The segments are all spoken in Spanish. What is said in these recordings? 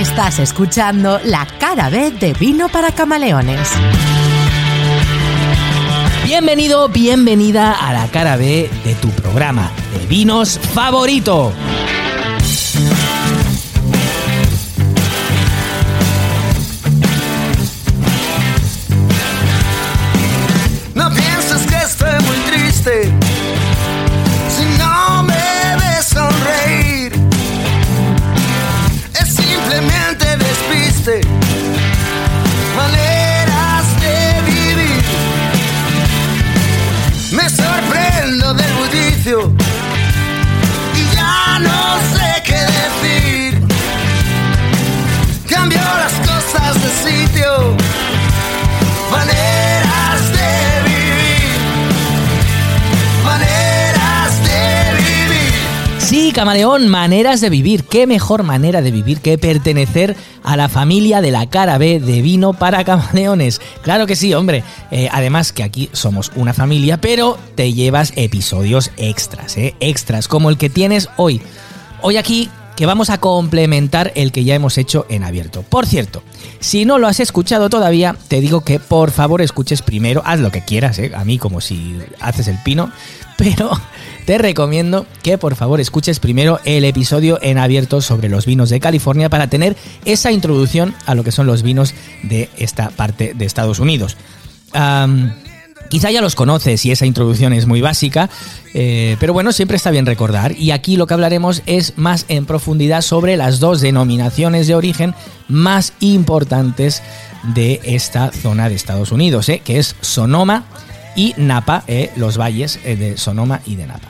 Estás escuchando la cara B de Vino para Camaleones. Bienvenido, bienvenida a la cara B de tu programa de vinos favorito. Me sorprendo del bullicio y ya no sé qué decir. Cambio las cosas de sitio. Camaleón, maneras de vivir. Qué mejor manera de vivir que pertenecer a la familia de la cara B de vino para camaleones. Claro que sí, hombre. Eh, además que aquí somos una familia, pero te llevas episodios extras, ¿eh? Extras, como el que tienes hoy. Hoy aquí que vamos a complementar el que ya hemos hecho en abierto. Por cierto, si no lo has escuchado todavía, te digo que por favor escuches primero, haz lo que quieras, ¿eh? a mí como si haces el pino, pero te recomiendo que por favor escuches primero el episodio en abierto sobre los vinos de California para tener esa introducción a lo que son los vinos de esta parte de Estados Unidos. Quizá ya los conoces y esa introducción es muy básica, eh, pero bueno, siempre está bien recordar. Y aquí lo que hablaremos es más en profundidad sobre las dos denominaciones de origen más importantes de esta zona de Estados Unidos, eh, que es Sonoma y Napa, eh, los valles eh, de Sonoma y de Napa,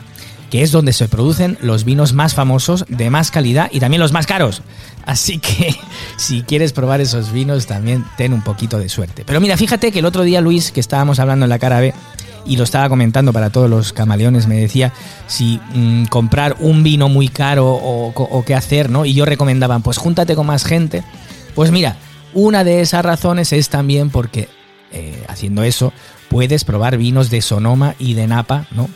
que es donde se producen los vinos más famosos, de más calidad y también los más caros. Así que si quieres probar esos vinos, también ten un poquito de suerte. Pero mira, fíjate que el otro día Luis, que estábamos hablando en la cara B, y lo estaba comentando para todos los camaleones, me decía si mm, comprar un vino muy caro o, qué hacer, ¿no? Y yo recomendaba, pues júntate con más gente. Pues mira, una de esas razones es también porque eh, haciendo eso puedes probar vinos de Sonoma y de Napa, ¿no?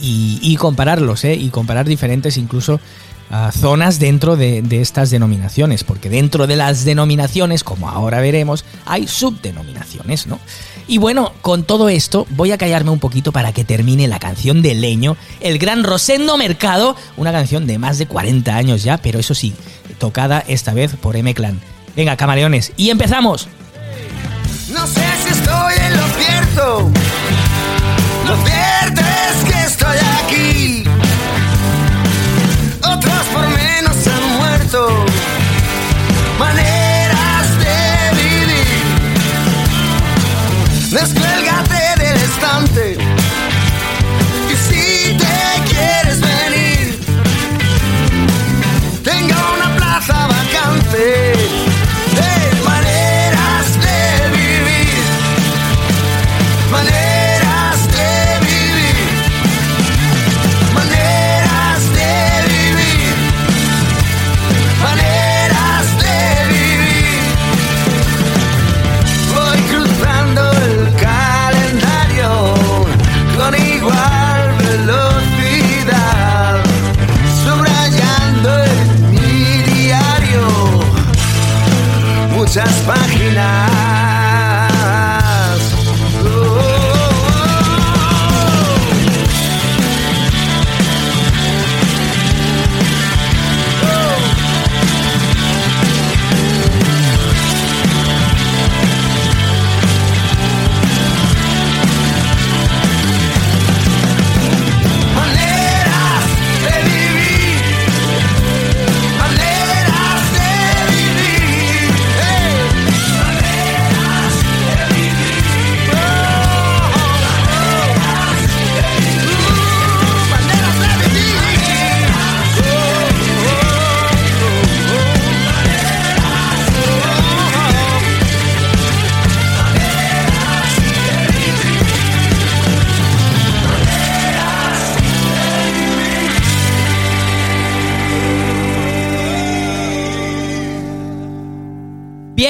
Y, y compararlos, ¿eh? Y comparar diferentes incluso ah, zonas dentro de, de estas denominaciones, porque dentro de las denominaciones, como ahora veremos, hay subdenominaciones, ¿no? Y bueno, con todo esto voy a callarme un poquito para que termine la canción de Leño, el gran Rosendo Mercado, una canción de más de 40 años ya, pero eso sí, tocada esta vez por M-Clan. Venga, camaleones, y empezamos. No sé si estoy en lo Lo cierto es que estoy aquí.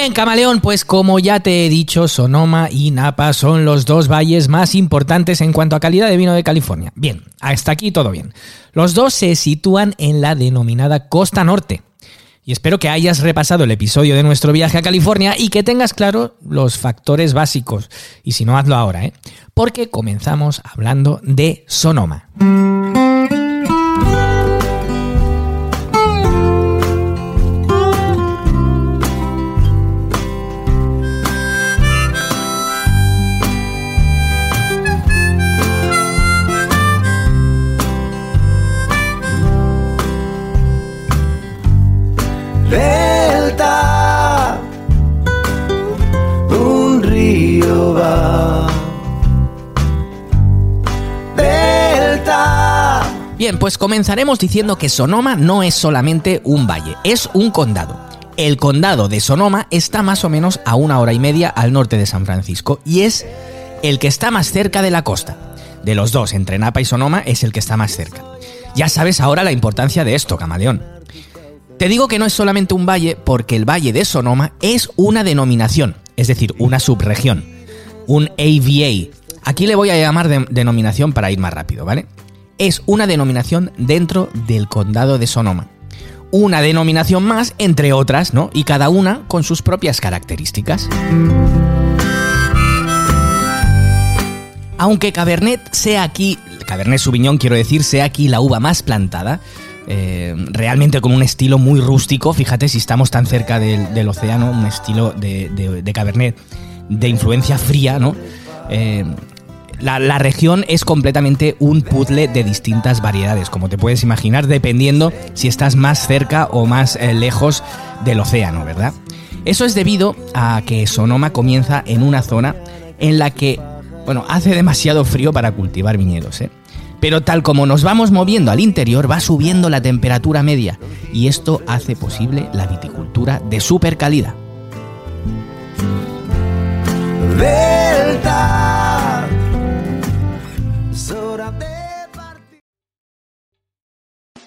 Bien, camaleón, pues como ya te he dicho, Sonoma y Napa son los dos valles más importantes en cuanto a calidad de vino de California. Bien, hasta aquí todo bien. Los dos se sitúan en la denominada costa norte. Y espero que hayas repasado el episodio de nuestro viaje a California y que tengas claro los factores básicos. Y si no, hazlo ahora, ¿eh? Porque comenzamos hablando de Sonoma. Bien, pues comenzaremos diciendo que Sonoma no es solamente un valle, es un condado. El condado de Sonoma está más o menos a una hora y media al norte de San Francisco y es el que está más cerca de la costa. De los dos, entre Napa y Sonoma, es el que está más cerca. Ya sabes ahora la importancia de esto, camaleón. Te digo que no es solamente un valle porque el valle de Sonoma es una denominación, es decir, una subregión, un AVA. Aquí le voy a llamar de- denominación para ir más rápido, ¿vale? Es una denominación dentro del condado de Sonoma. Una denominación más entre otras, ¿no? Y cada una con sus propias características. Aunque Cabernet sea aquí, Cabernet Sauvignon quiero decir, sea aquí la uva más plantada, eh, realmente con un estilo muy rústico, fíjate si estamos tan cerca del, océano, un estilo de Cabernet de influencia fría, ¿no? Eh, la, región es completamente un puzzle de distintas variedades, como te puedes imaginar, dependiendo si estás más cerca o más eh, lejos del océano, ¿verdad? Eso es debido a que Sonoma comienza en una zona en la que, bueno, hace demasiado frío para cultivar viñedos, ¿eh? Pero tal como nos vamos moviendo al interior, va subiendo la temperatura media y esto hace posible la viticultura de super calidad.